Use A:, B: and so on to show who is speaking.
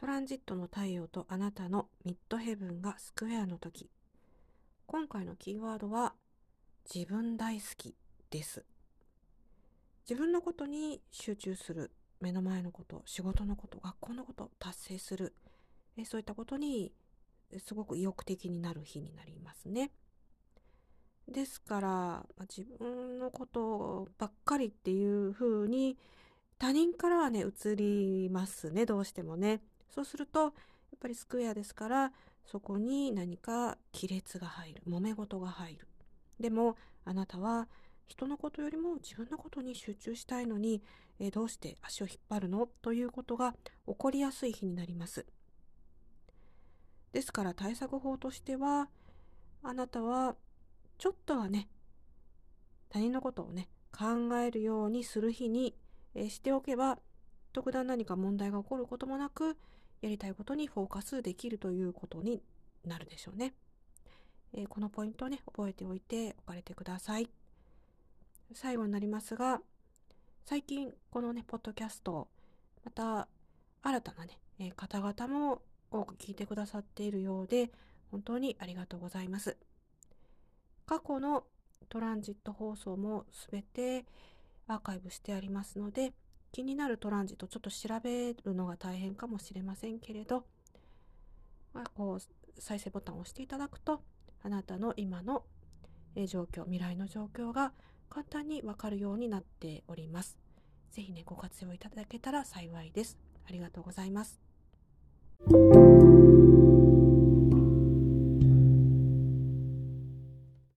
A: トランジットの太陽とあなたのミッドヘブンがスクエアの時今回のキーワードは自分大好きです自分のことに集中する目の前のこと仕事のこと学校のこと達成するえそういったことにすごく意欲的になる日になりますね。ですから、まあ、自分のことばっかりっていう風に他人からはね移りますねどうしてもね。そうするとやっぱりスクエアですからそこに何か亀裂が入る揉め事が入る。でもあなたは人のことよりも自分のことに集中したいのに、え、どうして足を引っ張るの？ということが起こりやすい日になります。ですから対策法としては、あなたはちょっとはね、他人のことをね、考えるようにする日に、えしておけば、特段何か問題が起こることもなく、やりたいことにフォーカスできるということになるでしょうね。えー、このポイントをね、覚えておいておかれてください。最後になりますが、最近このね、ポッドキャスト、また新たなね、えー、方々も多く聞いてくださっているようで、本当にありがとうございます。過去のトランジット放送もすべてアーカイブしてありますので、気になるトランジットちょっと調べるのが大変かもしれませんけれど、まあ、こう再生ボタンを押していただくと、あなたの今の状況、未来の状況が簡単にわかるようになっております。ぜひね、ご活用いただけたら幸いです。ありがとうございます。